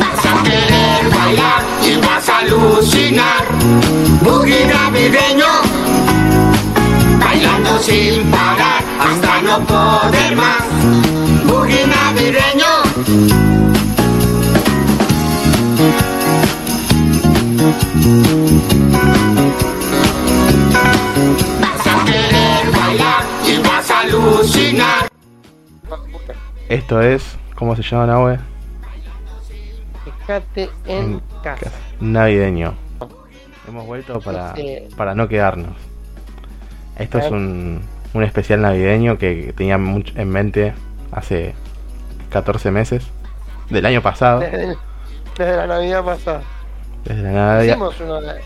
Vas a querer bailar y vas a alucinar. Boogie navideño, bailando sin parar hasta no poder más. Boogie navideño. Vas a querer bailar y vas a alucinar. Esto es, ¿cómo se llama Nahue? Fíjate en casa. Navideño. Hemos vuelto para, Este- para no quedarnos. Esto es un, un especial navideño que tenía mucho en mente hace 14 meses del año pasado. Desde, desde la Navidad pasada. Desde la Navidad. Hicimos una, de,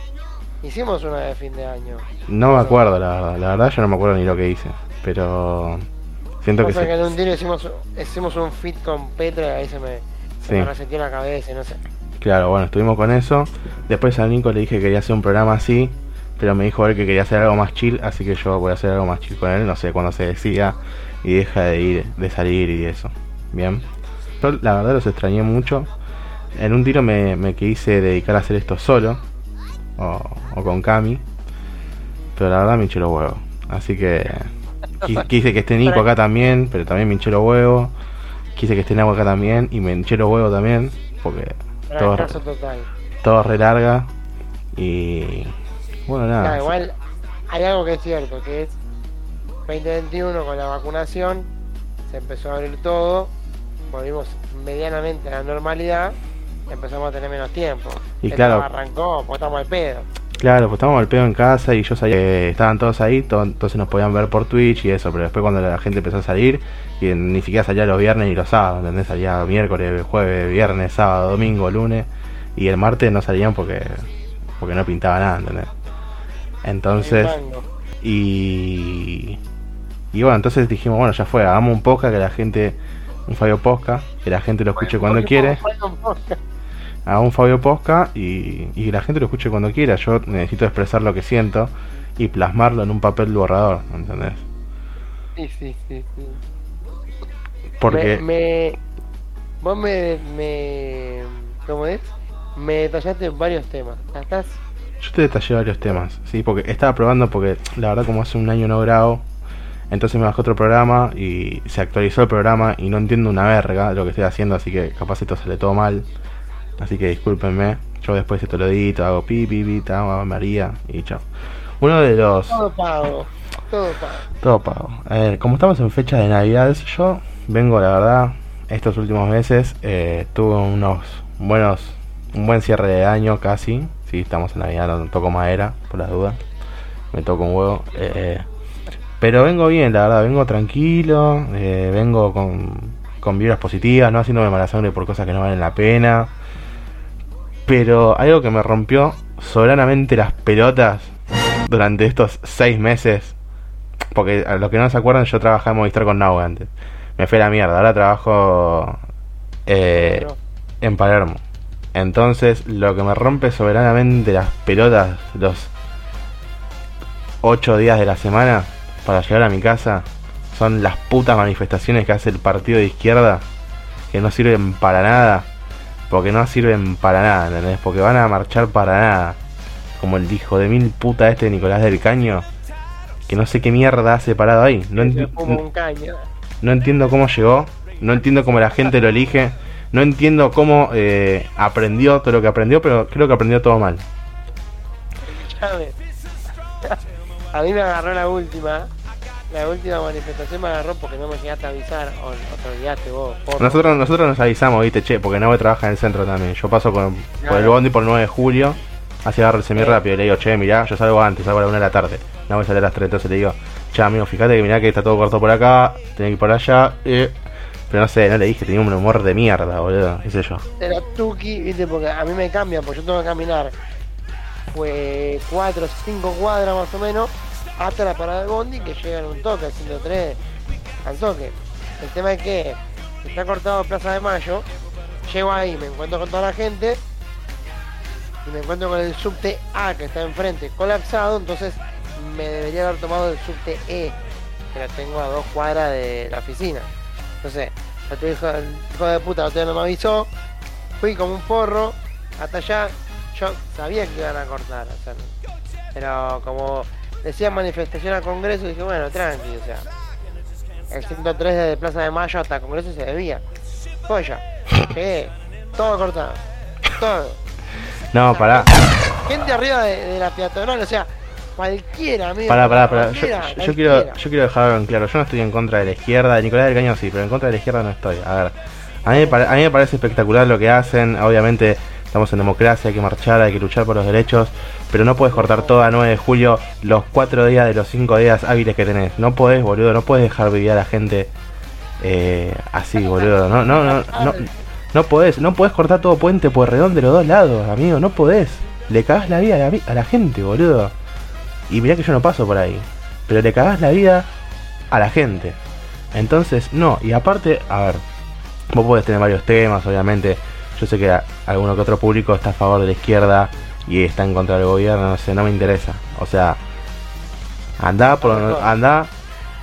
hicimos una de fin de año. No me acuerdo, la verdad. La verdad, yo no me acuerdo ni lo que hice. Pero siento que, Pasa se- en un tiro hicimos, hicimos un fit con Petra y ahí se me, se me reseteó la cabeza y no sé. Claro, bueno, estuvimos con eso. Después a Nico le dije que quería hacer un programa así, pero me dijo él que quería hacer algo más chill, así que yo voy a hacer algo más chill con él, no sé cuándo se decida y deja de ir, de salir y eso. Bien. Yo la verdad los extrañé mucho. En un tiro me, me quise dedicar a hacer esto solo, o, o con Cami, pero la verdad me hinché los huevos. Así que qui- quise que esté Nico acá también, pero también me hinché los huevos. Quise que esté Nago acá también y me hinché los huevos también, porque todo, total. todo re larga y bueno nada igual hay algo que es cierto, que es 2021 con la vacunación, se empezó a abrir todo, volvimos medianamente a la normalidad, empezamos a tener menos tiempo. Y claro. arrancó, pues estamos al pedo. Claro pues estábamos al pedo en casa y yo sabía que estaban todos ahí to- entonces nos podían ver por Twitch y eso pero después cuando la gente empezó a salir y ni siquiera salía los viernes ni los sábados ¿entendés? salía miércoles jueves viernes sábado domingo lunes y el martes no salían porque porque no pintaba nada ¿entendés? entonces. Y, y bueno, entonces dijimos, bueno, ya fue, hagamos un podcast que la gente, un Fabio Posca, que la gente lo escuche cuando quiere, hagamos un Fabio Posca y, y la gente lo escuche cuando quiera. Yo necesito expresar lo que siento y plasmarlo en un papel borrador, ¿entendés? Sí, sí, sí, sí. Porque, Me, me- vos me, me, ¿cómo es? Me detallaste varios temas. Estás, yo te detallé varios temas, ¿sí? Porque estaba probando, porque la verdad como hace un año no grabo, entonces me bajé otro programa y se actualizó el programa y no entiendo una verga de lo que estoy haciendo, así que capaz esto sale todo mal. Así que discúlpenme. Yo después esto lo edito, hago pi, pi, pi, ta, María y chao. Uno de los... todo pago, todo pago. Todo pago. A ver, como estamos en fecha de Navidades, yo vengo, la verdad, estos últimos meses eh, tuve unos buenos, un buen cierre de año casi. Sí, estamos en Navidad, no toco madera, por las dudas. Me toco un huevo. eh, pero vengo bien, la verdad, vengo tranquilo, eh, vengo con, con vibras positivas, no haciéndome mala sangre por cosas que no valen la pena. Pero algo que me rompió soberanamente las pelotas durante estos seis meses porque a los que no se acuerdan, yo trabajaba en Movistar con Nau antes. Me fue a la mierda. Ahora trabajo eh, en Palermo. Entonces, lo que me rompe soberanamente las pelotas los 8 días de la semana para llegar a mi casa son las putas manifestaciones que hace el partido de izquierda que no sirven para nada. Porque no sirven para nada, ¿entendés? Porque van a marchar para nada. Como el hijo de mil puta este Nicolás del Caño. Que no sé qué mierda hace parado ahí. No, se enti- fuma un caño. no entiendo cómo llegó, no entiendo cómo la gente lo elige, no entiendo cómo eh, aprendió todo lo que aprendió, pero creo que aprendió todo mal. A mí me agarró la última. La última manifestación me agarró porque no me llegaste a avisar. O, o te olvidaste vos. porro. Nosotros nosotros nos avisamos, viste, che, porque Nahue trabaja en el centro también. Yo paso con, por el Claro. bondi por el 9 de julio, así agarro el semi rápido y le digo, che, mirá, yo salgo antes, salgo a la 1 de la tarde. Nahue sale a las 3, entonces le digo, che, amigo, fíjate que mirá que está todo corto por acá, tenés que ir por allá, eh. Pero no sé, no le dije, tenía un humor de mierda, boludo, qué sé yo. Era tuki, viste, porque a mí me cambian, porque yo tengo que caminar. Fue 4 o 5 cuadras más o menos hasta la parada del bondi que llega en un toque, haciendo 3 al toque. El tema es que está cortado Plaza de Mayo, llego ahí, me encuentro con toda la gente y me encuentro con el subte A que está enfrente colapsado, entonces me debería haber tomado el subte E, que la tengo a dos cuadras de la oficina. sé, otro hijo, el hijo de puta día no me avisó, fui como un porro, hasta allá, yo sabía que iban a cortar, pero como decía manifestación al Congreso, dije, bueno, tranqui, o sea, el 103 de Plaza de Mayo hasta Congreso se debía. Joya, llegué, todo cortado, todo. No, pará. Gente arriba de, de la peatonal, o sea, cualquiera, amigo. Pará, pará, pará. Yo, yo- yo quiero, yo quiero dejar algo en claro. Yo no estoy en contra de la izquierda. De Nicolás del Caño sí, pero en contra de la izquierda no estoy. A ver, a mí, a mí me parece espectacular lo que hacen. Obviamente, estamos en democracia, hay que marchar, hay que luchar por los derechos. Pero no puedes cortar todo a 9 de julio los 4 días de los 5 días hábiles que tenés. No podés, boludo. No puedes dejar vivir a la gente eh, así, boludo. No, no, no, no, no podés. No podés cortar todo puente por redón de los dos lados, amigo. No podés. Le cagás la vida a la, a la gente, boludo. Y mirá que yo no paso por ahí. Pero le cagás la vida a la gente. Entonces, no. Y aparte, a ver, vos podés tener varios temas, obviamente. Yo sé que alguno que otro público está a favor de la izquierda y está en contra del gobierno, no sé, no me interesa. O sea, andá por donde, andá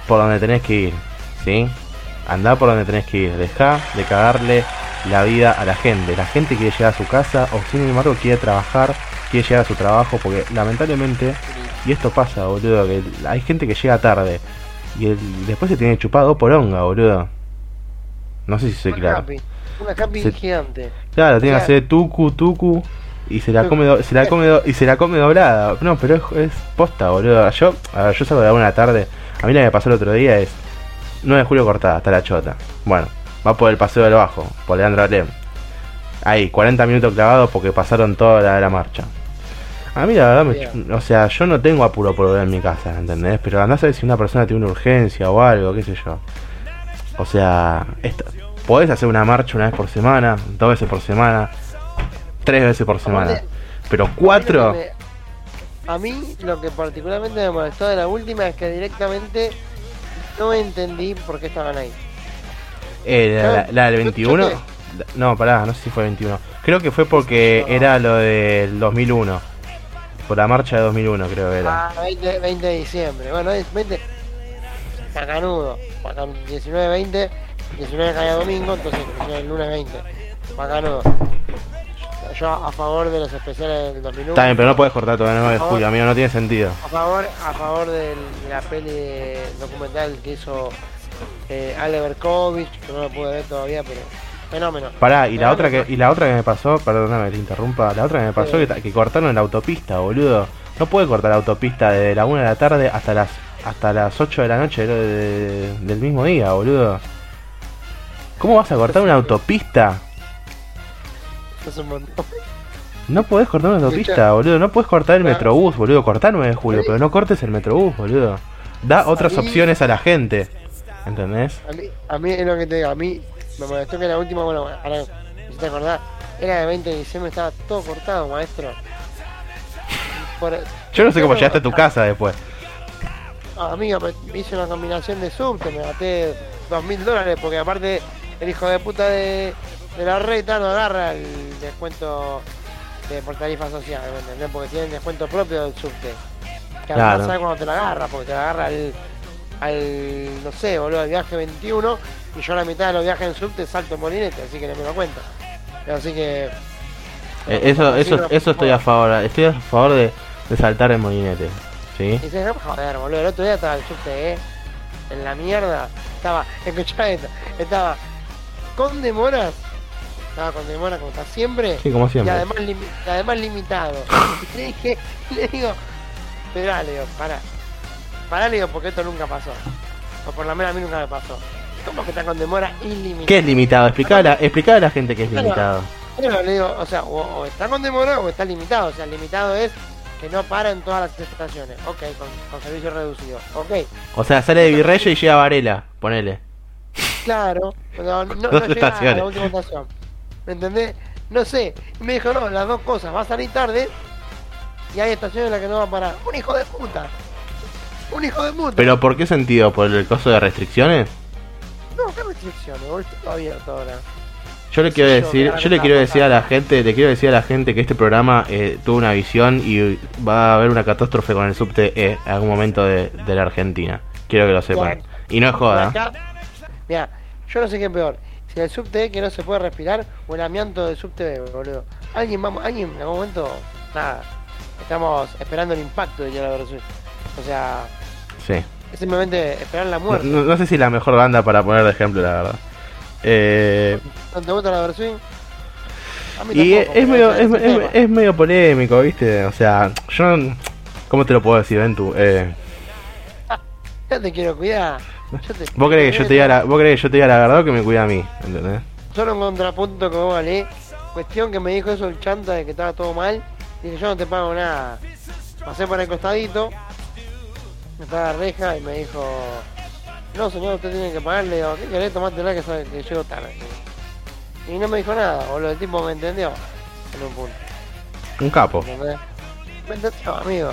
por donde tenés que ir, ¿sí? Andá por donde tenés que ir. Dejá de cagarle la vida a la gente. La gente quiere llegar a su casa o sin embargo quiere trabajar, quiere llegar a su trabajo porque lamentablemente, y esto pasa, boludo, que hay gente que llega tarde y después se tiene chupado por onga, boludo. No sé si soy Una claro. capi, una capi Se- gigante. Claro, tiene O que hacer tucu, tucu y se la come, do- se la come do- y se la come doblada. No, pero es, es posta, boludo. Yo, a ver, yo salgo de una tarde. A mí lo que me pasó el otro día es 9 de julio cortada, hasta la chota. Bueno, va por el paseo del bajo, por Leandro Alem. Ahí, 40 minutos clavados porque pasaron toda la la marcha. A mí la verdad, me o sea, yo no tengo apuro por volver en mi casa, ¿entendés? Pero andás a ver si una persona tiene una urgencia o algo, qué sé yo. O sea, esto, podés hacer una marcha una vez por semana, dos veces por semana, tres veces por semana. Aparte, Pero A mí, cuatro, me- a mí lo que particularmente me molestó de la última es que directamente no entendí por qué estaban ahí. eh, la, la- la del Yo- 21, yo no, pará, no sé si fue 21. Creo que fue porque No. era lo del 2001. Por la marcha de 2001 creo que era. Ah, 20, 20 de diciembre. Bueno, es 20. Macanudo. Macan- 19, 20. 19 caía domingo, entonces el lunes 20. Macanudo. Yo a favor de los especiales del 2001. Está bien, pero no puedes cortar el 9 de julio, amigo, no tiene sentido. A favor, a favor de la peli de- documental que hizo eh, Ale Berkovich, que no lo pude ver todavía, pero fenómeno. Pará, y la otra que y la otra que me pasó, perdóname que te interrumpa, la otra que me pasó que, ta- que cortaron la autopista, boludo. No puede cortar la autopista desde la 1 de la tarde hasta las hasta las 8 de la noche de- de- del mismo día, boludo. ¿Cómo vas a cortar una autopista? No podés cortar una autopista, boludo. No podés cortar el Claro. metrobús, boludo. Cortá 9 de julio, pero no cortes el metrobús, boludo. Da otras opciones a la gente. ¿Entendés? A mí, a mí es lo que te digo, a mí me molestó que la última, bueno, ahora si te acordás, era de 20 de diciembre, estaba todo cortado, maestro. Por- Yo no sé cómo llegaste a tu casa después. Ah, amigo, me hice una combinación de subte, me gasté dos mil dólares, porque aparte el hijo de puta de, de la reta no agarra el descuento de por tarifa social, ¿me entendés? Porque tiene el descuento propio del subte. Que Claro. no sabe cuándo te la agarra, porque te la agarra al, al, no sé, boludo, al viaje 21, y yo la mitad de los viajes en subte salto en molinete, así que no me lo cuenta. Así que... Eh, eso, eso, eso estoy a favor. Estoy a favor de, de saltar el molinete. ¿Sí? Y dices, no, joder, boludo, el otro día estaba el subte, ¿eh? En la mierda. Estaba, escuchá esto, estaba con demoras. Estaba con demoras como está siempre. Sí, como Y además, limi- además limitado. Y le dije, le digo, esperá, le digo, pará. Pará, le digo, porque esto nunca pasó. O por lo menos a mí nunca me pasó. ¿Cómo que está con demora ilimitada? ¿Qué es limitado? Explicá a la, explicá a la gente que es limitado. Le digo, o sea, o, o está con demora o está limitado. O sea, limitado es que no para en todas las estaciones. Ok, con, con servicio reducido. Ok, O sea, sale de Virreyes y llega a Varela. Ponele. claro. No, no, no llega a la última estación. ¿Me entendés? No sé. Y me dijo, no, las dos cosas. Va a salir tarde y hay estaciones en las que no va a parar. Un hijo de puta. Un hijo de puta. ¿Pero por qué sentido? ¿Por el costo de restricciones? No, qué restricciones, boludo. Está todo abierto ahora. Yo le quiero decir, yo le quiero decir a la gente, le quiero decir a la gente que este programa eh, tuvo una visión y va a haber una catástrofe con el subte eh, en algún momento de, de la Argentina. Quiero que lo sepan. Bien. Y no es joda. Mira, Yo no sé qué es peor. Si el subte que no se puede respirar o el amianto del subte boludo. Alguien, vamos, alguien en algún momento, nada. Estamos esperando el impacto de la versión. O sea, Sí. es simplemente esperar la No, muerte. no- no sé si la mejor banda para poner de ejemplo, la verdad. Eh, ¿No te gusta la versión? A mí y tampoco, es medio, es, es- es medio polémico, ¿viste? O sea, yo. no- ¿Cómo te lo puedo decir, Ventu? Eh, Yo te quiero cuidar. Yo te- ¿vos, crees que yo te diga la, ¿Vos crees que yo te diga la verdad o que me cuida a mí? ¿Entendés? Solo un contrapunto con vos, Ale. Cuestión que me dijo eso el chanta de que estaba todo mal. Dije, yo no te pago nada. Pasé por el costadito. Me estaba la reja y me dijo, no señor, usted tiene que pagarle. Digo, ¿qué querés? Tomátela que, sabe que llego tarde. Y no me dijo nada, boludo. El tipo me entendió. En un punto. Un capo. ¿Entendés? Me entendió, amigo.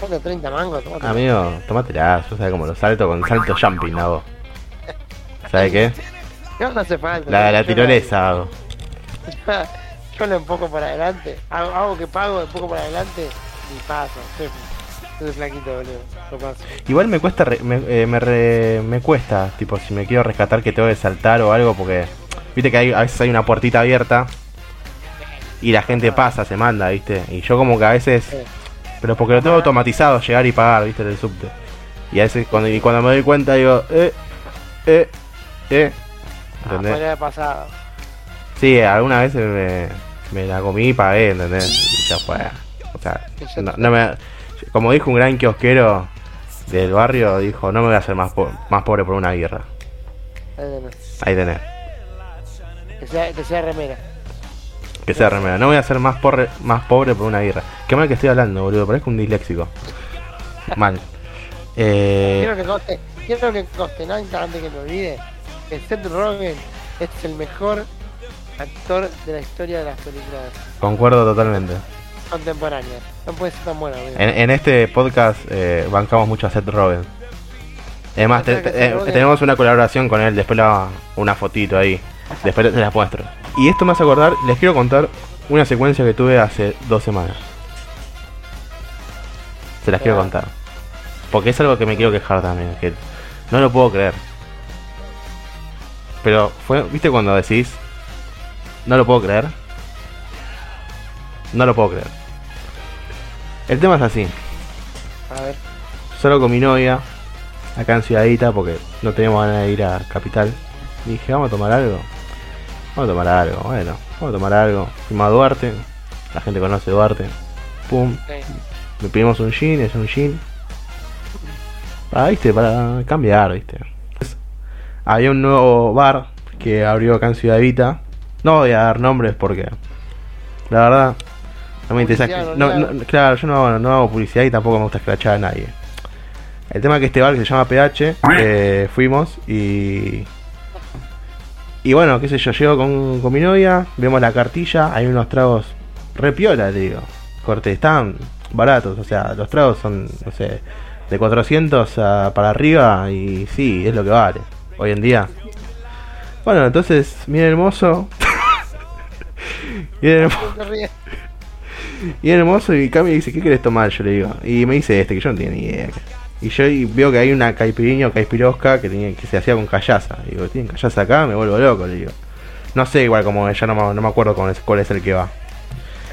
Ponte 30 mangos, tomate. Amigo, tómatela. Yo sé como lo salto con salto jumping, hago. ¿Sabes qué? No, no hace falta. La, la tirolesa hago. Yo lo empujo para adelante. Hago, hago que pago, empujo para adelante y paso. Soy, flaquito, boludo. Paso. Igual me cuesta, re- me, eh, me, re- me cuesta, tipo, si me quiero rescatar que tengo que saltar o algo, porque viste que hay, a veces hay una puertita abierta y la gente pasa, se manda, viste. Y yo como que a veces, pero porque lo tengo automatizado, llegar y pagar, viste, del subte. Y a veces cuando, y cuando me doy cuenta digo, eh, eh, eh. Ah, ¿Entendés? haber pasado. Sí, algunas veces me, me la comí y pagué, ¿entendés? Y ya fue. O sea, no, no me, como dijo un gran kiosquero del barrio, dijo, no me voy a hacer más, po- más pobre por una guerra. Ahí tenés. Que sea, que sea remera. Que sea remera. No voy a ser más, porre- más pobre por una guerra. Qué mal que estoy hablando, boludo. Parezco un disléxico. Mal. Eh, Quiero que conste, quiero que conste, nada antes que me olvide, que Seth Rogen es el mejor actor de la historia de las películas concuerdo totalmente. Contemporáneas. No puede ser tan bueno, amigo. En, en este podcast eh, bancamos mucho a Seth Rogen. Es más, te- te- eh, tenemos una colaboración con él, después la, una fotito ahí. Después te la muestro. Y esto me hace acordar, les quiero contar una secuencia que tuve hace dos semanas. Se las quiero Ah. contar. Porque es algo que me quiero quejar también, que no lo puedo creer. Pero fue, ¿viste cuando decís? No lo puedo creer. No lo puedo creer. El tema es así. A ver, Solo con mi novia, acá en Ciudadita, porque no teníamos ganas de ir a Capital. Y dije, vamos a tomar algo. Vamos a tomar algo, bueno, vamos a tomar algo. Fuimos a Duarte, la gente conoce Duarte. Pum, sí. le pedimos un gin, es un gin. Para, viste, para cambiar, viste. Había un nuevo bar que abrió acá en Ciudad Evita. No voy a dar nombres porque la verdad no me interesa. No- claro, yo no, no hago publicidad y tampoco me gusta escrachar a nadie. El tema es que este bar que se llama PH, eh, fuimos y. Y bueno, qué sé yo, llego con, con mi novia, vemos la cartilla, hay unos tragos re piola, le digo. Corte, están baratos, o sea, los tragos son, no sé, de 400 a- para arriba y sí, es lo que vale, hoy en día. Bueno, entonces, miren hermoso. Bien hermoso. Rías. Bien hermoso y cambia y dice, ¿qué querés tomar? Yo le digo. Y me dice este, que yo no tenía ni idea. Y yo y veo que hay una caipirinha o caipirosca que, tenía, que se hacía con callaza. Y digo, ¿tienen callaza acá? Me vuelvo loco, le digo. No sé igual como ya no, me- no me acuerdo cuál es, cuál es el que va.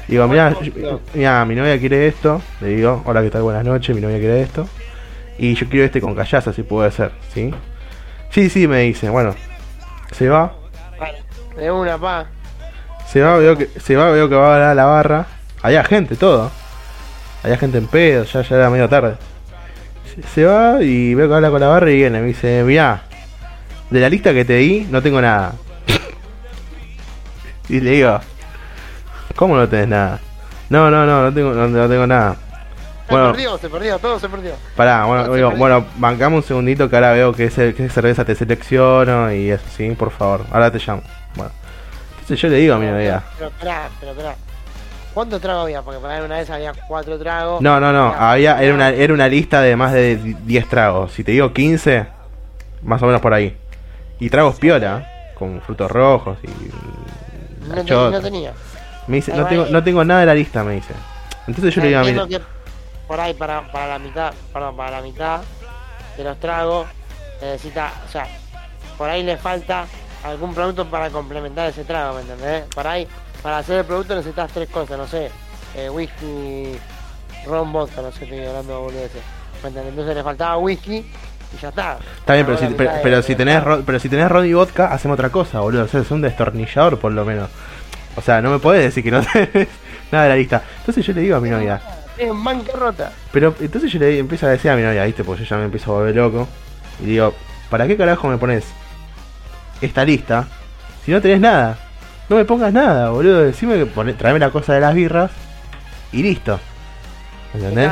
Digo, mira, mira, mi novia quiere esto. Le digo, hola, ¿qué tal? Buenas noches, mi novia quiere esto. Y yo quiero este con callaza, si puede ser, ¿sí? Sí, sí, me dice, bueno. Se va, De una, pa. se va, veo que, se va, veo que va a la barra. Había gente, todo. Había gente en pedo, ya, ya era medio tarde. Se, va y veo que habla con la barra y viene. Me dice, mirá, de la lista que te di, no tengo nada. y le digo, ¿cómo no tenés nada? No, no, no, no tengo, no, no tengo nada. Se perdió, se perdió, todo se perdió. Pará, bueno, digo, perdió. bueno, bancamos un segundito que ahora veo que, ese, que cerveza te selecciono y eso, sí, por favor. Ahora te llamo. Bueno. Entonces yo le digo a mi novia. Pero esperá, pero esperá. ¿Cuántos tragos había? Porque para una vez había cuatro tragos. No, no, no, había, era una, era una lista de más de 10 tragos. Si te digo 15, más o menos por ahí. Y tragos piola, con frutos rojos y... No, no tenía. Me dice, no tengo, no tengo nada de la lista, me dice. Entonces yo le digo a que por ahí para, para la mitad, perdón, para la mitad de los tragos necesita, o sea, por ahí le falta algún producto para complementar ese trago, ¿me entendés? Por ahí, para hacer el producto necesitas tres cosas, no sé, eh, whisky, ron, vodka, no sé, estoy hablando de boludeces. Entonces le faltaba whisky y ya está. Está bien, pero si, pero, mitad de- pero si tenés ro- pero si tenés ron y vodka, hacemos otra cosa, boludo. O sea, es un destornillador por lo menos. O sea, no me podés decir que no tenés nada de la lista. Entonces yo le digo a mi novia, Es bancarrota. pero entonces yo le empiezo a decir a mi novia, viste, porque yo ya me empiezo a volver loco. Y digo, ¿para qué carajo me pones esta lista si no tenés nada? No me pongas nada, boludo. Decime que pone, traeme la cosa de las birras y listo. ¿Entendés?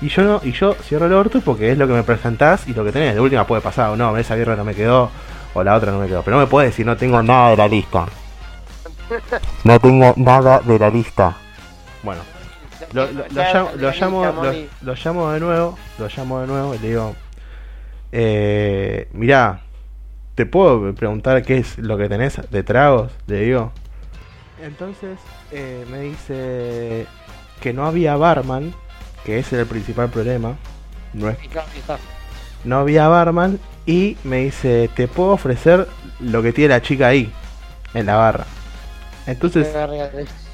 Y yo no, y yo cierro el orto porque es lo que me presentás y lo que tenés. De última puede pasar, o no, esa birra no me quedó, o la otra no me quedó. Pero no me puedes decir no tengo nada de la lista. No tengo nada de la lista. Bueno, lo, lo- lo llamo, lo, llamo, lo, lo llamo de nuevo, lo llamo de nuevo y le digo, eh, mirá, ¿te puedo preguntar qué es lo que tenés de tragos? Le digo. Entonces eh, me dice que no había barman, que ese era el principal problema. No, es- no había barman y me dice, te puedo ofrecer lo que tiene la chica ahí, en la barra. Entonces,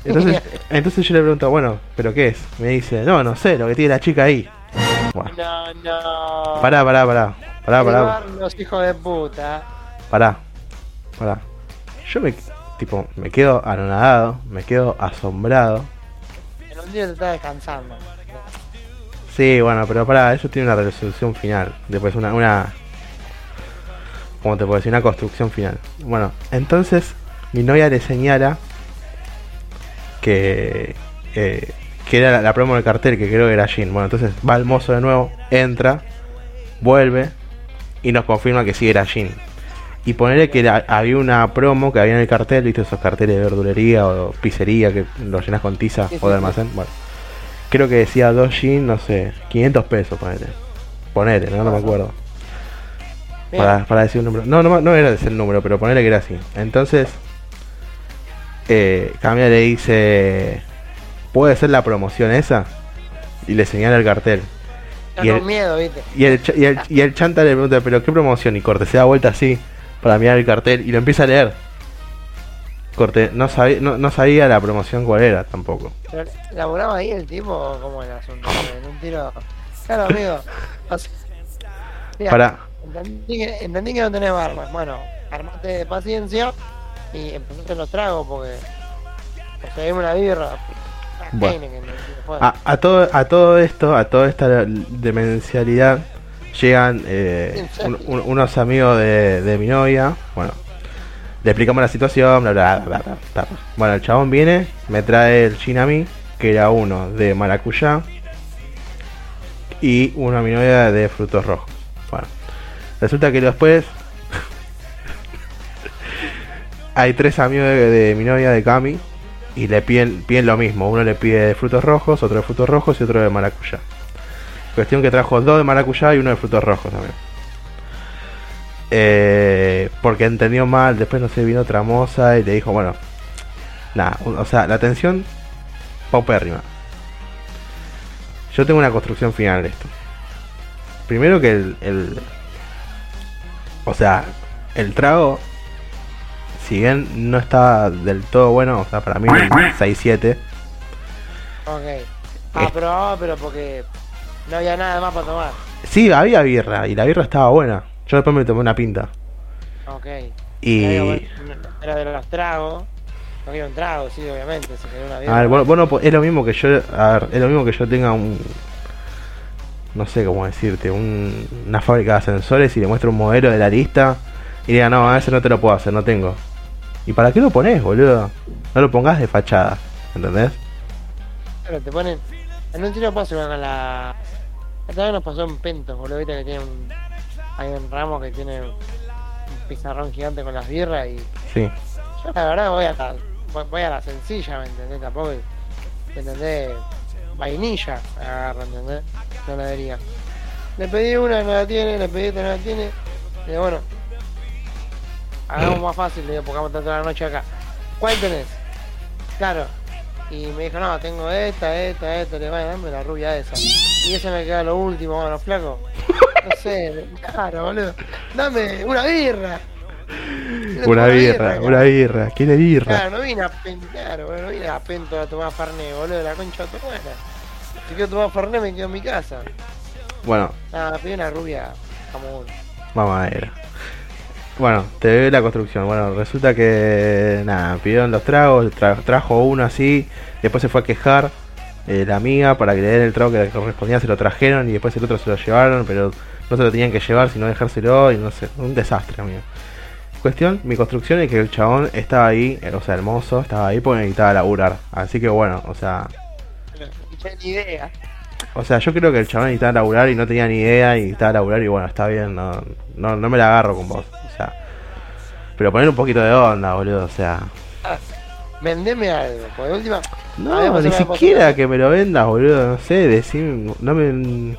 entonces, entonces yo le pregunto, bueno, ¿pero qué es? Me dice, no, no sé, lo que tiene la chica ahí. Bueno, No, no. pará, pará, pará, pará, pará, Los hijos de puta. Pará, pará. Yo me, tipo, me quedo anonadado, me quedo asombrado. En un día te está descansando. Sí, bueno, pero pará, eso tiene una resolución final. Después una, una... ¿Cómo te puedo decir? Una construcción final. Bueno, entonces mi novia le señala que... eh, que era la, la promo del cartel, que creo que era Jean. Bueno, entonces va el mozo de nuevo, entra, vuelve y nos confirma que sí era Jean. Y ponerle que había una promo que había en el cartel, viste esos carteles de verdulería o pizzería que los llenas con tiza Sí, o de almacén. Bueno, creo que decía 2 jeans, no sé, 500 pesos, ponele. Ponele, no, no me acuerdo. Para, para decir un número. No, no, no era ese el número, pero ponele que era así. Entonces, eh, Camila le dice, ¿puede ser la promoción esa? Y le señala el cartel. Y el- miedo, viste. Y el, y, el, y el chanta le pregunta, ¿pero qué promoción? Y Corte se da vuelta así para mirar el cartel y lo empieza a leer. Corte no sabía, no, no sabía la promoción cuál era tampoco. Pero, ¿Laburaba ahí el tipo o cómo era el asunto? En un tiro. Claro, amigo. O sea, mira, Para, Entendí que, entendí que no tenés barba. Bueno, armate de paciencia y empezaste los tragos porque. O sea, una birra. Bueno. A, a todo, a todo esto, a toda esta demencialidad, llegan eh, un- un- unos amigos de, de mi novia. Bueno, le explicamos la situación, bla, bla, bla, bla. Bueno, el chabón viene, me trae el gin a mí, que era uno de maracuyá y uno a mi novia de frutos rojos. Bueno, resulta que después hay tres amigos de, de mi novia de Cami y le piden, piden lo mismo. Uno le pide de frutos rojos, otro de frutos rojos y otro de maracuyá. Cuestión que trajo dos de maracuyá y uno de frutos rojos también. Eh, porque entendió mal, después no sé, vino otra moza y le dijo, bueno, nada, o sea, la atención paupérrima. Yo tengo una construcción final de esto. Primero que el, el o sea, el trago si bien no está del todo bueno, o sea, para mí un 6-7. Ok. Ah, pero, ah, pero porque no había nada más para tomar. Sí, había birra y la birra estaba buena. Yo después me tomé una pinta. Ok. Y Era, bueno, de los tragos. No quería un trago, sí, obviamente. Se una a birra. ver, vos- vos no po- es lo mismo que yo, a ver, es lo mismo que yo tenga un no sé cómo decirte, un- una fábrica de ascensores y le muestro un modelo de la lista y diga, "No, a ese no te lo puedo hacer, no tengo." ¿Y para qué lo pones, boludo? No lo pongas de fachada, ¿entendés? Pero te ponen. En un tiro paso con la. Esta vez nos pasó en Pentos, boludo. Viste que tiene un. Hay un ramo que tiene un pizarrón gigante con las birras y. Sí. Yo la verdad voy a la, voy- a la sencilla, ¿me entendés? Tampoco, ¿me entendés? Vainilla agarro, ¿entendés? No la diría. Le pedí una, no la tiene, le pedí otra, no la tiene. Le digo, bueno, hagamos más fácil, le digo, porque vamos a estar toda la noche acá. ¿Cuál tenés? Claro. Y me dijo, no, tengo esta, esta, esta, le digo, "Bueno, dame la rubia esa. Y esa me queda lo último, bueno, flaco. No sé, claro, boludo. Dame una birra. Una birra, una birra. ¿Quiere birra? Claro, no vine a pen, claro, boludo, no vine a pento a tomar Fernet, boludo, la concha de tu hermana. Si quiero tomar Fernet me quedo en mi casa. Bueno, Nada, pedí una rubia como uno. vamos a ver. Bueno, te ve la construcción. Bueno, resulta que nada, pidieron los tragos, tra- trajo uno así, después se fue a quejar eh, la amiga para que le den el trago que le correspondía, se lo trajeron y después el otro se lo llevaron, pero no se lo tenían que llevar, sino dejárselo y no sé, un desastre, amigo. Cuestión, mi construcción es que el chabón estaba ahí, eh, o sea, el mozo estaba ahí porque necesitaba laburar. Así que bueno, o sea, ni idea. o sea, yo creo que el chabón necesitaba laburar y no tenía ni idea y necesitaba laburar y bueno, está bien, no, no, no me la agarro con vos. Pero poner un poquito de onda, boludo, o sea. Vendeme algo, por última. No, ni siquiera que me lo vendas, boludo, no sé, decime, no me...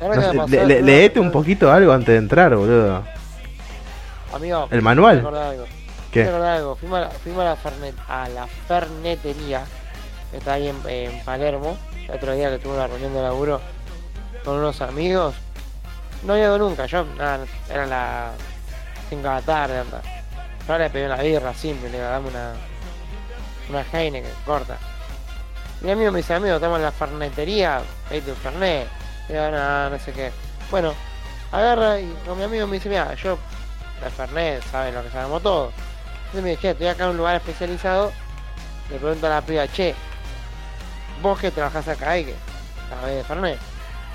No sé, me pasó, le- le- no, leete un poquito algo antes de entrar, boludo. Amigo, ¿El manual? me algo. ¿Qué? Me algo. Fuimos a la, fuimos a la, fernet, a la fernetería, que está ahí en, en Palermo, el otro día que tuve una reunión de laburo con unos amigos. No he ido nunca, yo, nada, era las 5 de la tarde, anda. Yo le pedí una birra simple, le dame una, una Heineken corta. Mi amigo me dice, amigo, estamos en la fernetería, pediste un fernet. Le digo, no, no sé qué. Bueno, agarra y con mi amigo me dice, mira, yo, la fernet, saben lo que sabemos todos. Entonces me dije, estoy acá en un lugar especializado, le pregunto a la piba, che, vos que trabajás acá y que sabés de fernet,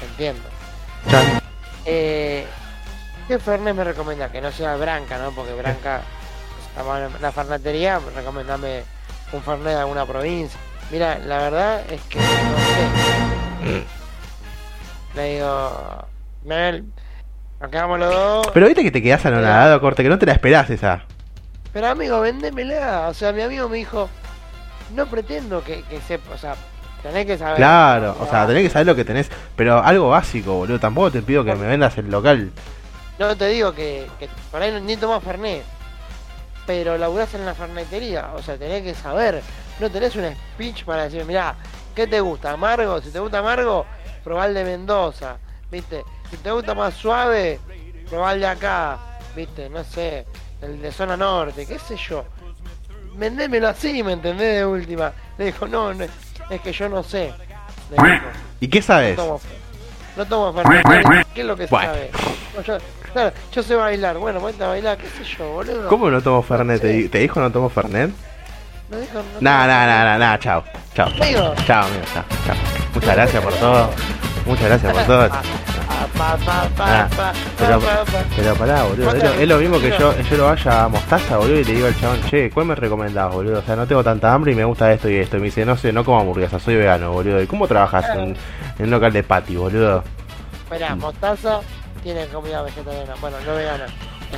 entiendo. Eh, ¿Qué Fernet me recomienda? Que no sea Branca, ¿no? Porque Branca, estamos en la fernetería, recomendame un Fernet de alguna provincia. Mira, la verdad es que no sé. Le digo, Mel, nos quedamos los dos. Pero viste que te quedás anonadado, corte, que no te la esperás esa. Pero amigo, vendémela. O sea, mi amigo me dijo, no pretendo que, que sepa, o sea, tenés que saber. Claro, o sea, tenés que saber lo que tenés, pero algo básico, boludo. Tampoco te pido que me vendas el local. No te digo que, que por ahí no- ni tomás Fernet, pero laburás en la fernetería, o sea, tenés que saber, no tenés un speech para decir, mirá, ¿qué te gusta? ¿Amargo? Si te gusta amargo, probá el de Mendoza, ¿viste? Si te gusta más suave, probá el de acá, ¿viste? No sé, el de zona norte, qué sé yo. Vendémelo así, ¿me entendés? De última. Le dijo, no, no, es que yo no sé. Le dijo. ¿Y qué No sabes? tomo, no tomo Fernet. ¿Qué es lo que Bueno. sabe? No, yo, claro, yo sé bailar. Bueno, ponte a bailar, qué sé yo, boludo. ¿Cómo no tomo Fernet? ¿Te, sé. di- te dijo no tomo Fernet? No dijo, no Nah, nah, nah, nah, nah, chao. Chao. Amigo. Chao, amigo, chao, chao. Muchas gracias por todo. Muchas gracias por todo. Ah, pa, pa, pa, Ah, pa, pero- pa, pa, pa. Pero pará, boludo. Es lo, es lo mismo que yo, yo lo vaya a Mostaza, boludo, y le digo al chabón, che, ¿cuál me recomendás, boludo? O sea, no tengo tanta hambre y me gusta esto y esto. Y me dice, no sé, no como hamburguesa, soy vegano, boludo. ¿Y cómo trabajas en, en un local de patty, boludo? Esperá, mostaza tiene comida vegetariana. Bueno, no vegana.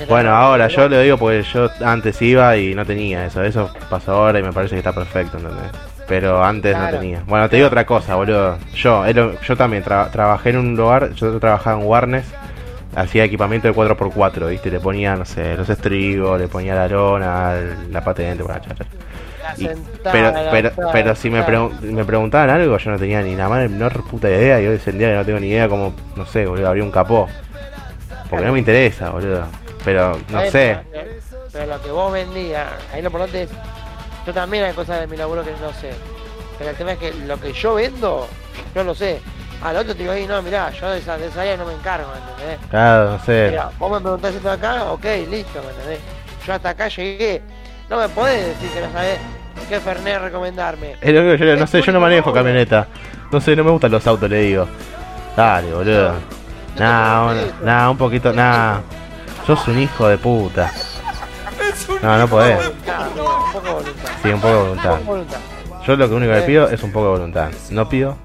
Bueno, ahora yo le digo porque yo antes iba y no tenía eso. Eso pasó ahora y me parece que está perfecto, ¿entendés? Pero antes Claro. no tenía. Bueno, te digo otra cosa, boludo. Yo, yo también tra- trabajé en un lugar, yo trabajaba en Warnes, hacía equipamiento de 4x4, ¿viste? Le ponía, no sé, los estribos, le ponía la lona, la patente, chachar. La Y- sentada, pero, pero, sentada, pero si me, pregun- me preguntaban algo, yo no tenía ni la más menor puta idea. Y hoy es el día que no tengo ni idea cómo, no sé, boludo, abrir un capó. Porque no me interesa, boludo. Pero, no sé. Pero, pero lo que vos vendías, ahí lo importante es. Yo también hay cosas de mi laburo que no sé. Pero el tema es que lo que yo vendo, yo lo sé. Al otro te digo ahí, no, mirá, yo de esa, de esa área no me encargo, ¿me entendés? Claro, no sé. Mira, vos me preguntás esto de acá, ok, listo, ¿me entendés? Yo hasta acá llegué. No me podés decir que no sabés qué Fernet recomendarme. Es lo que yo, no sé, yo no manejo camioneta. No sé, no me gustan los autos, le digo. Dale, boludo. Nah, un, nah, un poquito, nah. Sos un hijo de puta. No, no podés. Voluntad, un poco de voluntad. Sí, un poco de Un voluntad. poco de voluntad. Yo lo que único que pido es un poco de voluntad. No pido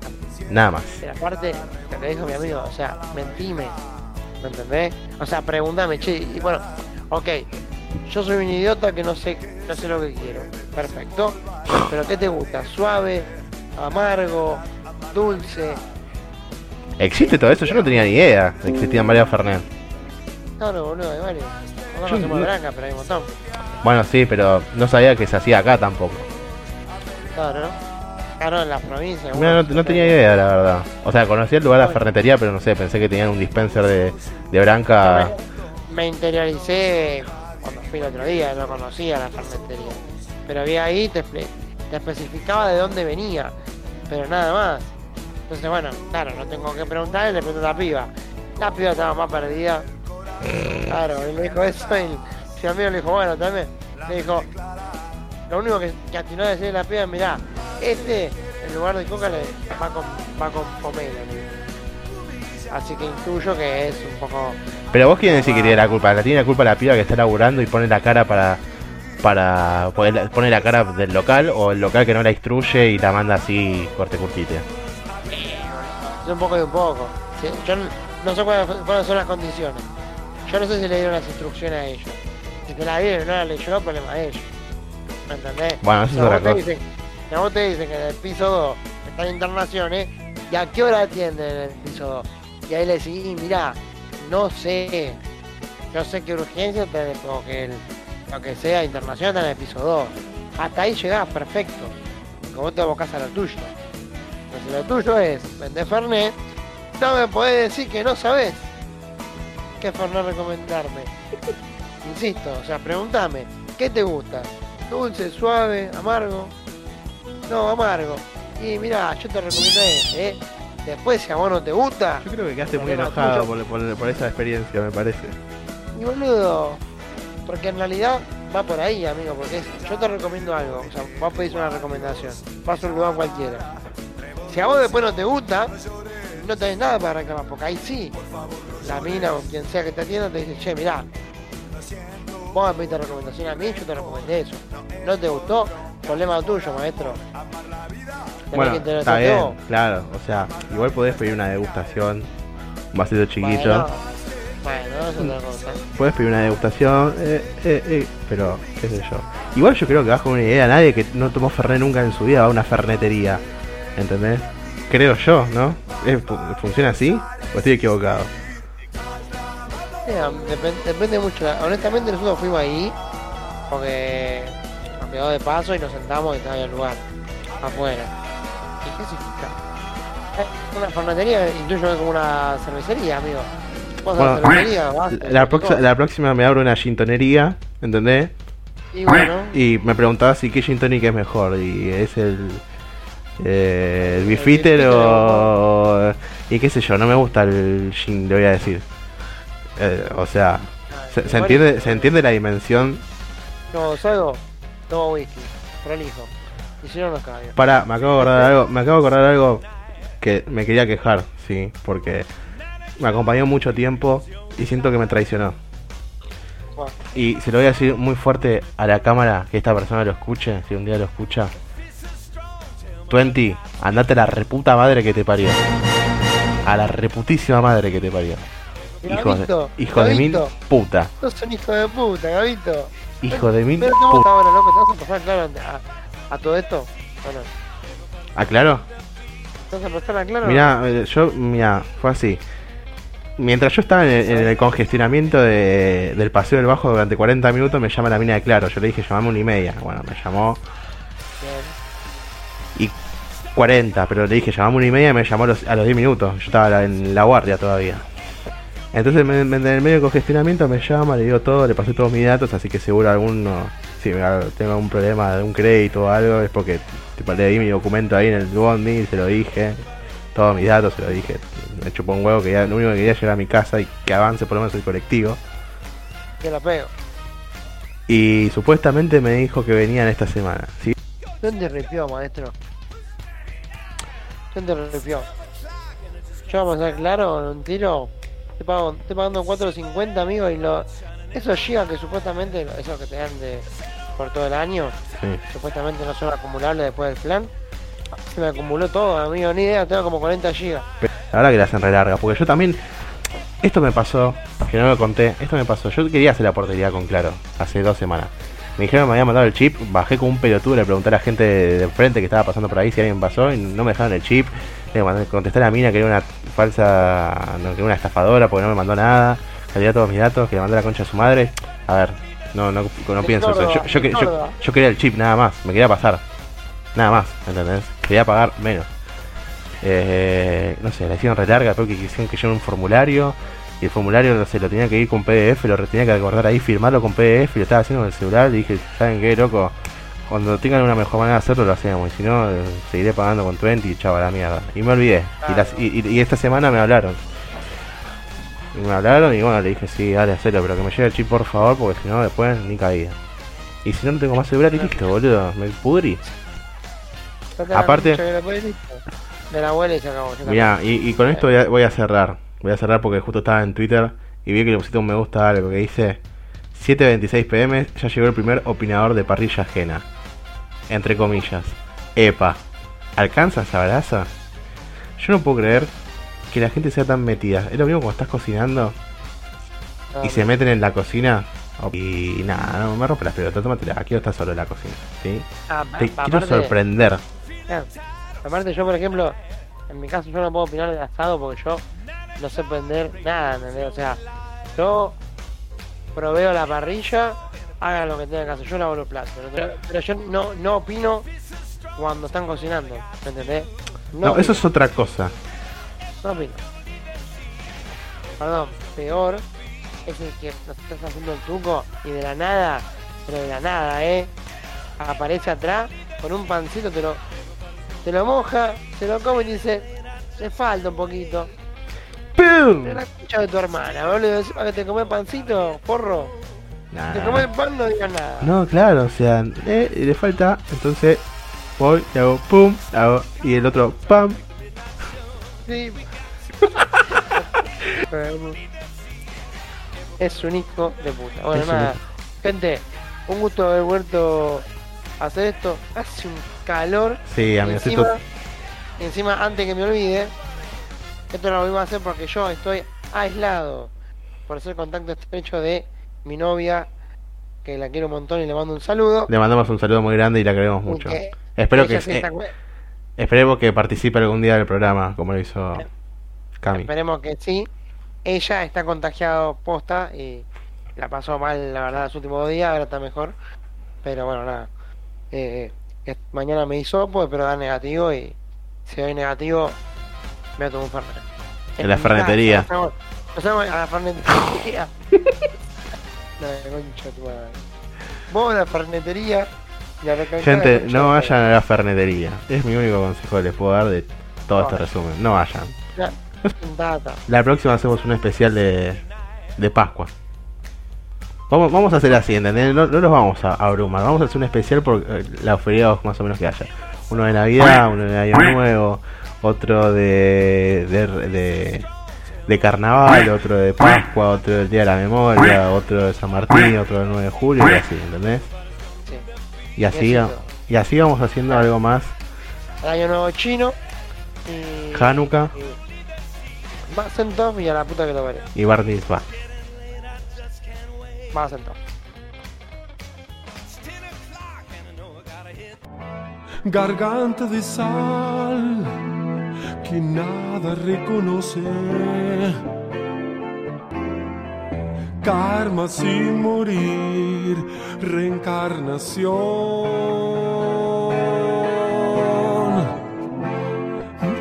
nada más. Pero aparte, lo que dijo mi amigo, o sea, mentime. ¿Me entendés? O sea, pregúntame, che, y bueno, ok, yo soy un idiota que no sé, no sé lo que quiero. Perfecto. Pero ¿qué te gusta? ¿Suave? ¿Amargo? ¿Dulce? ¿Existe todo eso? Yo no tenía ni idea de que existían varias Fernet. Claro, boludo, hay varios. No Yo conocemos no- branca, pero hay un montón. Bueno, sí, pero no sabía que se hacía acá tampoco. Claro, ¿no? Claro, en las provincias. Mira, no, bueno, no tenía idea, la verdad. O sea, conocía el lugar de la fernetería, pero no sé, pensé que tenían un dispenser de, de branca. Me, me interioricé cuando fui el otro día, no conocía la fernetería. Pero había ahí, te, te especificaba de dónde venía, pero nada más. Entonces, bueno, claro, no tengo que preguntarle, le pregunto a la piba. La piba estaba más perdida. Claro, él me dijo eso y si amigo le dijo, bueno, también. Le dijo, lo único que, que atinó a decirle a la piba, mirá, este, en lugar de coca, le, va con, va con pomelo. Así que intuyo que es un poco... Pero vos quién decís que tiene la culpa. La tiene la culpa la piba que está laburando y pone la cara para. para. la cara del local o el local que no la instruye y la manda así corte curtite. Es un poco de un poco. Yo no, sé cuáles, cuáles son las condiciones. Yo no sé si le dieron las instrucciones a ellos. Si te la dieron y no la leyó, problema de ellos. ¿Me entendés? Bueno, eso es otra cosa. dicen- si a vos te dicen que en el piso 2 están internaciones, ¿y a qué hora atienden en el piso 2? Y ahí le decís, y mirá, no sé. Yo sé que urgencia tenés, o que el- lo que sea internacional está en el piso 2. Hasta ahí llegás, perfecto. Porque vos te abocás a lo tuyo. Si lo tuyo es vender Fernet, no me podés decir que no sabés qué Fernet recomendarme. Insisto, o sea, pregúntame, ¿qué te gusta? ¿Dulce, suave, amargo? No, amargo. Y mira, yo te recomiendo ese, ¿eh? Después, si a vos no te gusta, Yo creo que quedaste muy enojado por, por- por esa experiencia, me parece. y boludo, porque en realidad va por ahí, amigo, porque es- yo te recomiendo algo, o sea, vos pedís una recomendación, vas a un lugar cualquiera. Si a vos después no te gusta, no tenés nada para reclamar, porque ahí sí, la mina o quien sea que te atienda te dice, che, mirá, vos me pediste recomendación a mí, yo te recomendé eso. No te gustó, problema tuyo, maestro. Tenés Bueno, que está bien, vos. claro. O sea, igual podés pedir una degustación, un vasito chiquito. Bueno, bueno, es otra cosa. Puedes pedir una degustación, eh, eh, eh, pero qué sé yo. Igual yo creo que vas con una idea. Nadie que no tomó Fernet nunca en su vida va a una fernetería. ¿Entendés? Creo yo, ¿no? ¿Es- fu- ¿Funciona así? ¿O estoy equivocado? Mira, depen- depende mucho. Honestamente nosotros fuimos ahí porque nos quedó de paso y nos sentamos y estaba en el lugar, afuera. ¿Y qué significa? Eh, una fernetería, que es como una cervecería, amigo. A la Bueno, cervecería, vas, La, tocó. prox- la próxima me abro una gintonería, ¿entendés? Y bueno, Y me preguntaba si qué gin tonic es mejor. Y es el. Eh, el bifitter o. Y qué sé yo, no me gusta el gin, le voy a decir. Eh, o sea, se, se entiende, se entiende la dimensión. no, salgo, tomo whisky, prolijo. Y si no nos cambio. Para, me acabo de acordar algo, me acabo de acordar algo que me quería quejar, sí, porque me acompañó mucho tiempo y siento que me traicionó. Y se lo voy a decir muy fuerte a la cámara, que esta persona lo escuche, si un día lo escucha. Twenty, andate a la reputa madre que te parió. A la reputísima madre que te parió. Hijo de, hijo de mil puta. sos un hijo de puta, Gabito. Hijo de mil Pero ¿cómo está puta. ahora, loco? ¿Te vas a pasar claro a, a todo esto? Bueno, ¿Aclaro? ¿te vas a pasar claro? Mira, eh, yo, mira, fue así. Mientras yo estaba en el, en el congestionamiento de- del paseo del bajo durante 40 minutos, me llama la mina de Claro. Yo le dije, llamame una y media. Bueno, me llamó 40, pero le dije, llamame una y media y me llamó a los, a los 10 minutos. Yo estaba en la guardia todavía. Entonces, me- me- en el medio de congestionamiento me llama, le digo todo, le pasé todos mis datos, así que seguro alguno, si tengo algún problema de un crédito o algo, es porque tipo, le di mi documento ahí en el Bondi, se lo dije, todos mis datos se lo dije. Me chupó un huevo que ya, lo único que quería es llegar a mi casa y que avance por lo menos el colectivo. Que la pego. Y supuestamente me dijo que venían esta semana, ¿sí? ¿Dónde ripió, maestro? ¿Dónde ripió? Yo vamos a ser claro, en un tiro, estoy, pago- estoy pagando 4.50 amigos y lo, esos gigas que supuestamente, esos que te dan de, por todo el año, Sí. supuestamente no son acumulables después del plan, se me acumuló todo, amigo, ni idea, tengo como 40 gigas. Verdad que la hacen re larga, porque yo también. Esto me pasó, que no lo conté, esto me pasó. Yo quería hacer la portería con Claro hace dos semanas. Me dijeron que me habían mandado el chip, bajé con un pelotudo, le pregunté a la gente de, de frente que estaba pasando por ahí si alguien pasó y no me dejaron el chip. Le mandé, contesté a la mina que era una falsa, no, que era una estafadora porque no me mandó nada, que había todos mis datos, que le mandé la concha a su madre. A ver, no, no, no pienso eso. Yo, yo, que- yo- quería el chip nada más, me quería pasar. Nada más, ¿entendés? quería pagar menos. Eh, no sé, la hicieron re larga, porque quisieron que un formulario. Y el formulario no sé, lo tenía que ir con PDF, lo tenía que acordar ahí, firmarlo con PDF, lo estaba haciendo con el celular. Y dije, ¿saben qué, loco? Cuando tengan una mejor manera de hacerlo, lo hacemos. Y si no, eh, seguiré pagando con 20 y chava la mierda. Y me olvidé. Y, las- y- y- esta semana me hablaron. Y me hablaron y bueno, le dije, sí, dale, hacelo, pero que me lleve el chip por favor, porque si no, después ni cabida. Y si no, no tengo más celular y listo, boludo. Me pudrí. Aparte-. De la abuela y se acabó. Mirá, y, y con esto voy a, voy a cerrar. Voy a cerrar porque justo estaba en Twitter y vi que le pusiste un me gusta a algo que dice 7.26 pm, ya llegó el primer opinador de parrilla ajena. Entre comillas. Epa, ¿alcanza esa brasa? Yo no puedo creer que la gente sea tan metida. Es lo mismo cuando estás cocinando No, y se meten en la cocina y nada, no me rompe las pelotas, tómatela, quiero estar solo en la cocina, ¿sí? ah, Te quiero sorprender. Claro. Aparte yo, por ejemplo, en mi caso yo no puedo opinar del asado porque yo no sé prender nada, ¿entendés? O sea, yo proveo la parrilla, hagan lo que tengan que hacer, yo lavo los platos. Pero, pero yo no, no opino cuando están cocinando, ¿me ¿entendés? No, eso es otra cosa. No opino. Perdón, peor es el que nos estás haciendo el truco y de la nada, pero de la nada, ¿eh? Aparece atrás con un pancito, te lo, te lo moja, se lo come y dice, le falta un poquito. ¡Pum! La de tu hermana, boludo, te comes pancito, porro. Nah. Te comes pan, no digas nada. No, claro, o sea, eh, le falta, entonces voy, le hago pum, hago, y el otro pam. Sí. es un hijo de puta. Bueno, Es nada. Gente, un gusto haber vuelto a hacer esto. Hace un calor. Sí, amigo, estoy encima, tot- encima, antes que me olvide, esto lo volvimos a hacer porque yo estoy aislado por ser contacto estrecho de mi novia, que la quiero un montón y le mando un saludo. le mandamos un saludo muy grande y la queremos mucho. Que Espero que sí eh, esperemos que participe algún día del programa, como lo hizo Cami. Esperemos que sí. Ella está contagiado posta y la pasó mal, la verdad, los últimos días, ahora está mejor. Pero bueno, nada. Eh, es- mañana me hizo, pues, pero da negativo y si doy negativo, me tomo un fernet. En la mi fernetería. Nos vamos, a la fernetería. no, concha tu madre. Vos a la fernetería. y a Gente, la no vayan a la fernetería. Es mi único consejo que les puedo dar de todo este resumen. No vayan. La próxima hacemos un especial de, de Pascua. Vamos, vamos a hacer así, ¿entendés? No, no los vamos a abrumar. Vamos a hacer un especial por eh, los feriados más o menos que haya. Uno de Navidad, uno de Año Nuevo, otro de, de, de, de Carnaval, otro de Pascua, otro del Día de la Memoria, otro de San Martín, otro del 9 de julio y así, ¿entendés? Sí. Y así, Y así vamos haciendo algo más. El año nuevo chino. Y. Hanukkah y- Más Sentov y a la puta que lo veré. y Bar Mitzvah. Más Sentov. garganta de sal que nada reconoce. Karma sin morir, reencarnación.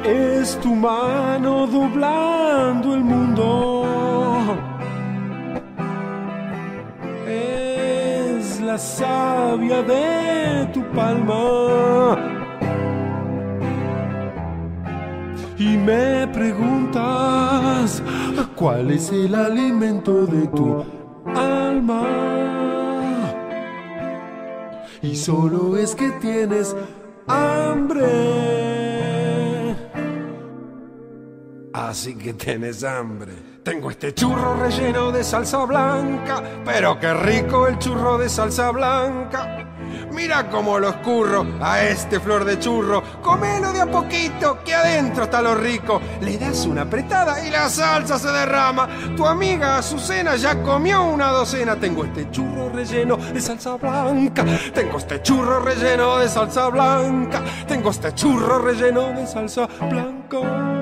Es tu mano doblando el mundo. Es la savia de tu palma. Y me preguntas cuál es el alimento de tu alma. Y solo es que tienes hambre. Así que tienes hambre. Tengo este churro relleno de salsa blanca, pero qué rico el churro de salsa blanca. Mira cómo lo escurro a este flor de churro. Comelo de a poquito, que adentro está lo rico. Le das una apretada y la salsa se derrama. Tu amiga Azucena ya comió una docena. Tengo este churro relleno de salsa blanca. Tengo este churro relleno de salsa blanca. Tengo este churro relleno de salsa blanca.